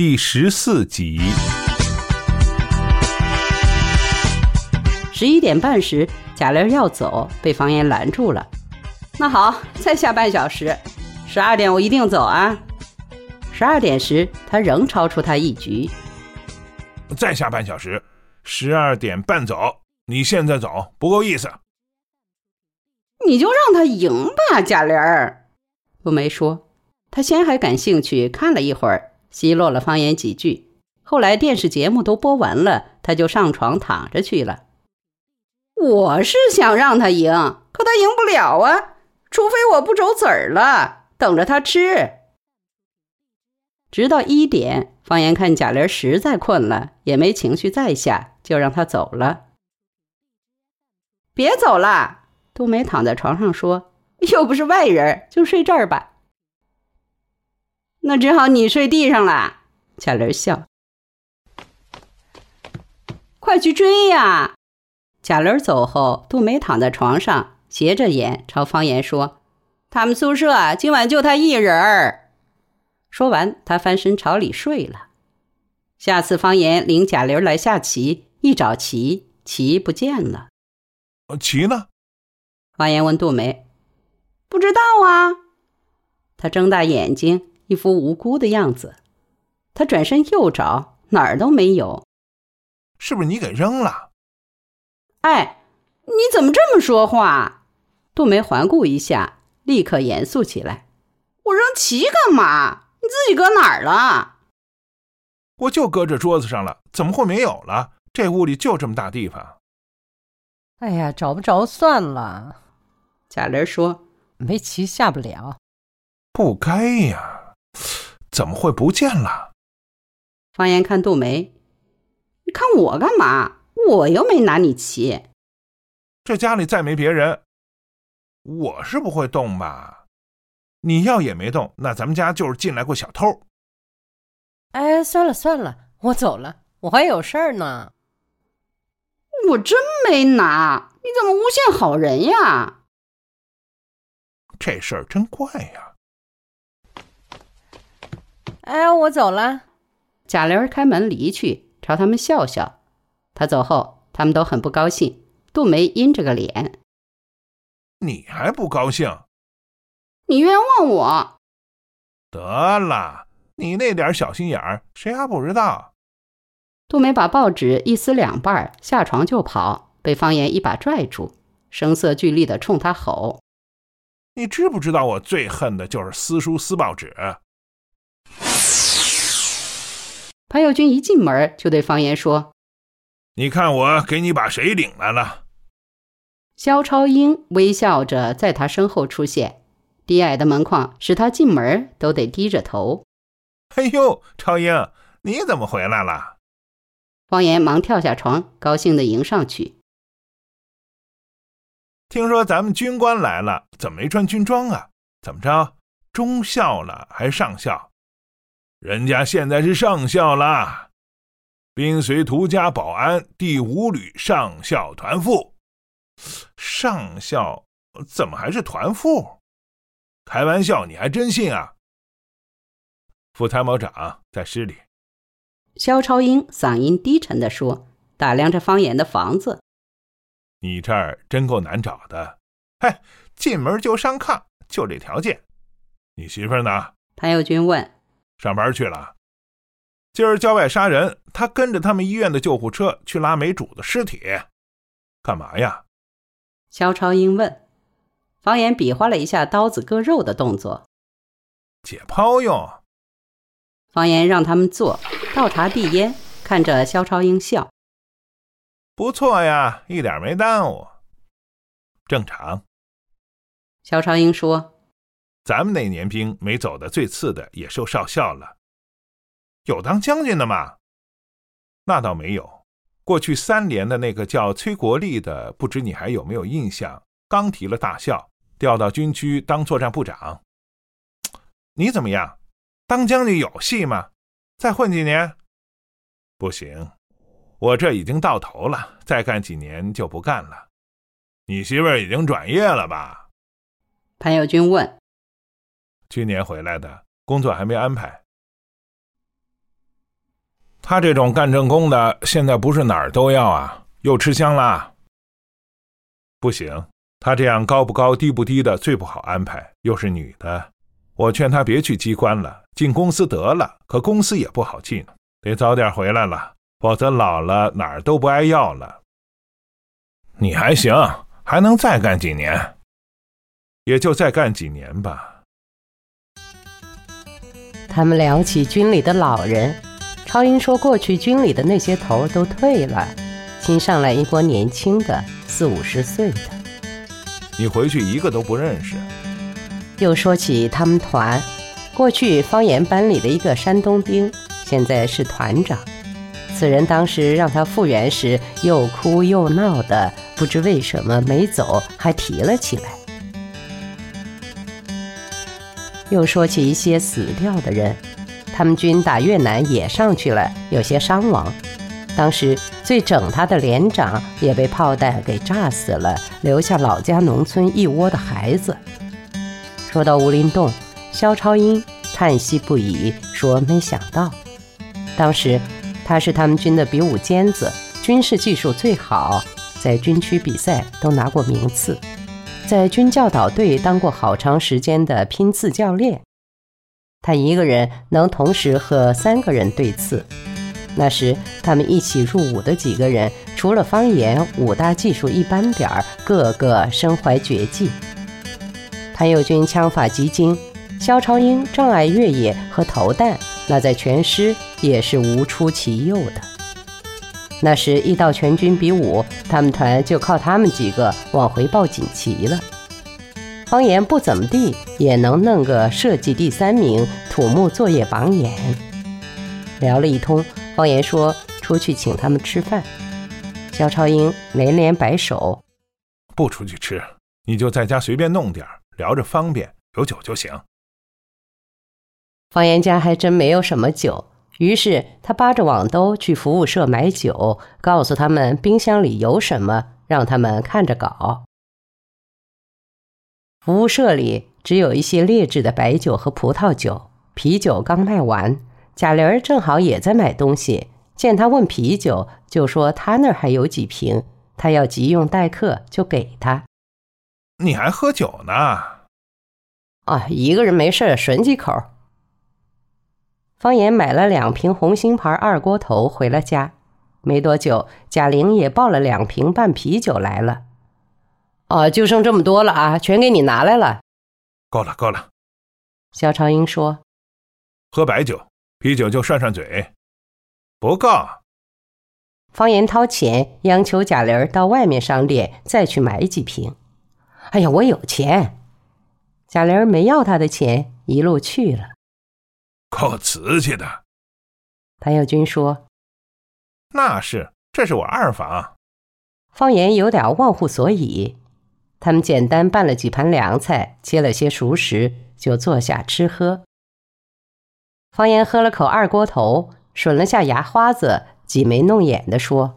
第十四集。十一点半时，贾玲要走，被方言拦住了。那好，再下半小时，十二点我一定走啊。十二点时，他仍超出他一局。再下半小时，十二点半走。你现在走不够意思。你就让他赢吧，贾玲儿。杜梅说。他先还感兴趣，看了一会儿，奚落了方言几句。后来电视节目都播完了，他就上床躺着去了。我是想让他赢，可他赢不了啊，除非我不走子儿了，等着他吃。直到一点，方言看贾玲实在困了，也没情绪再下，就让他走了。别走了，杜梅躺在床上说：“又不是外人，就睡这儿吧。”那只好你睡地上了。贾玲笑：“快去追呀！”贾玲走后，杜梅躺在床上，斜着眼朝方言说：“他们宿舍今晚就他一人儿。”说完，他翻身朝里睡了。下次方言领贾玲来下棋，一找棋，棋不见了。棋呢？方言问杜梅：“不知道啊。”他睁大眼睛。一副无辜的样子，他转身又找，哪儿都没有。是不是你给扔了？哎，你怎么这么说话？杜梅环顾一下，立刻严肃起来：“我扔棋干嘛？你自己搁哪儿了？”我就搁这桌子上了，怎么会没有了？这屋里就这么大地方。哎呀，找不着算了。贾玲说：“没棋下不了。”不该呀。怎么会不见了？方言看杜梅，你看我干嘛？我又没拿你骑。这家里再没别人，我是不会动吧？你要也没动，那咱们家就是进来过小偷。哎，算了算了，我走了，我还有事儿呢。我真没拿，你怎么诬陷好人呀？这事儿真怪呀。哎，我走了。贾玲开门离去，朝他们笑笑。他走后，他们都很不高兴。杜梅阴着个脸：“你还不高兴？你冤枉我！得了，你那点小心眼儿，谁还不知道？”杜梅把报纸一撕两半，下床就跑，被方言一把拽住，声色俱厉地冲他吼：“你知不知道我最恨的就是撕书撕报纸？”潘友军一进门就对方言说：“你看我给你把谁领来了？”肖超英微笑着在他身后出现，低矮的门框使他进门都得低着头。“哎呦，超英，你怎么回来了？”方言忙跳下床，高兴地迎上去。“听说咱们军官来了，怎么没穿军装啊？怎么着，中校了还是上校？”人家现在是上校啦，兵随涂家保安第五旅上校团副。上校怎么还是团副？开玩笑，你还真信啊？副参谋长在师里。肖超英嗓音低沉地说，打量着方言的房子。你这儿真够难找的。嘿，进门就上炕，就这条件。你媳妇呢？谭友军问。上班去了，今儿郊外杀人，他跟着他们医院的救护车去拉没主的尸体，干嘛呀？肖超英问。方言比划了一下刀子割肉的动作。解剖用。方言让他们坐，倒茶递烟，看着肖超英笑。不错呀，一点没耽误。正常。肖超英说。咱们那年兵没走的最次的也受少校了，有当将军的吗？那倒没有。过去三连的那个叫崔国立的，不知你还有没有印象？刚提了大校，调到军区当作战部长。你怎么样？当将军有戏吗？再混几年？不行，我这已经到头了，再干几年就不干了。你媳妇儿已经转业了吧？潘友军问。去年回来的工作还没安排。他这种干正工的，现在不是哪儿都要啊，又吃香啦。不行，他这样高不高低不低的最不好安排，又是女的。我劝他别去机关了，进公司得了。可公司也不好进，得早点回来了，否则老了哪儿都不挨要了。你还行，还能再干几年，也就再干几年吧。他们聊起军里的老人，超英说过去军里的那些头都退了，新上来一波年轻的，四五十岁的。你回去一个都不认识。又说起他们团，过去方言班里的一个山东兵，现在是团长。此人当时让他复员时，又哭又闹的，不知为什么没走，还提了起来。又说起一些死掉的人，他们军打越南也上去了，有些伤亡。当时最整他的连长也被炮弹给炸死了，留下老家农村一窝的孩子。说到吴林洞，肖超英叹息不已，说：“没想到，当时他是他们军的比武尖子，军事技术最好，在军区比赛都拿过名次，在军教导队当过好长时间的拼刺教练。他一个人能同时和三个人对刺。那时他们一起入伍的几个人，除了方言武大技术一般点儿，个个身怀绝技。”谭友军枪法极精，肖超英障碍越野和投弹，那在全师也是无出其右的。那时一到全军比武，他们团就靠他们几个往回报锦旗了。方言不怎么地，也能弄个设计第三名，土木作业榜眼。聊了一通，方言说出去请他们吃饭，肖超英连连摆手，不出去吃，你就在家随便弄点儿。聊着方便，有酒就行。方言家还真没有什么酒，于是他扒着网兜去服务社买酒，告诉他们冰箱里有什么，让他们看着搞。服务社里只有一些劣质的白酒和葡萄酒，啤酒刚卖完。贾玲儿正好也在买东西，见他问啤酒，就说他那儿还有几瓶，他要急用待客，就给他。你还喝酒呢？啊，一个人没事吮几口。方言买了两瓶红星牌二锅头回了家，没多久，贾玲也抱了两瓶半啤酒来了。哦，就剩这么多了啊，全给你拿来了。够了，够了。肖长英说：“喝白酒，啤酒就涮涮嘴，不够。”方言掏钱央求贾玲到外面商店再去买几瓶。哎呀，我有钱。贾玲没要他的钱，一路去了。够瓷器的。谭耀军说：“那是，这是我二房。”方言有点忘乎所以。他们简单拌了几盘凉菜，切了些熟食，就坐下吃喝。方言喝了口二锅头，吮了下牙花子，挤眉弄眼的说：“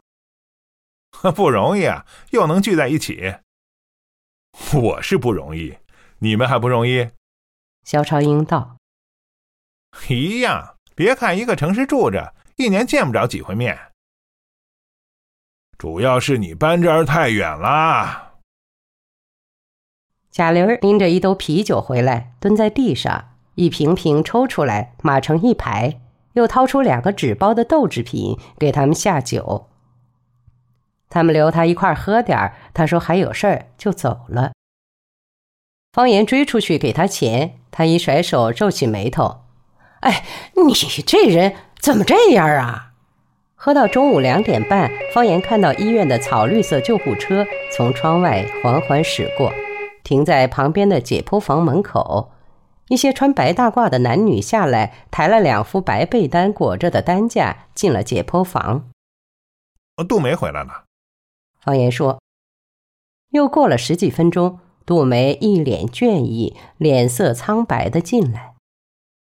不容易啊，又能聚在一起。”我是不容易，你们还不容易。肖超英道：“ 一样，别看一个城市住着，一年见不着几回面。主要是你搬这儿太远了。”贾玲拎着一兜啤酒回来，蹲在地上，一瓶瓶抽出来，码成一排，又掏出两个纸包的豆制品给他们下酒。他们留他一块喝点儿，他说还有事儿就走了。方言追出去给他钱，他一甩手皱起眉头：“哎，你这人怎么这样啊？”喝到中午两点半，方言看到医院的草绿色救护车从窗外缓缓驶过，停在旁边的解剖房门口。一些穿白大褂的男女下来，抬了两副白被单裹着的担架进了解剖房。杜梅回来了。方言说：“又过了十几分钟，杜梅一脸倦意，脸色苍白的进来。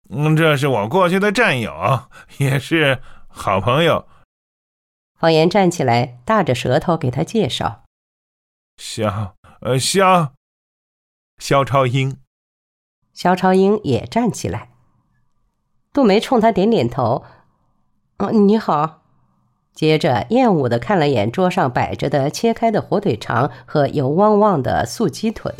嗯，这是我过去的战友，也是好朋友。”方言站起来，大着舌头给他介绍：“肖，呃，肖，肖超英。”肖超英也站起来。杜梅冲他点点头：“嗯，你好。接着厌恶的看了眼桌上摆着的切开的火腿肠和油汪汪的素鸡腿。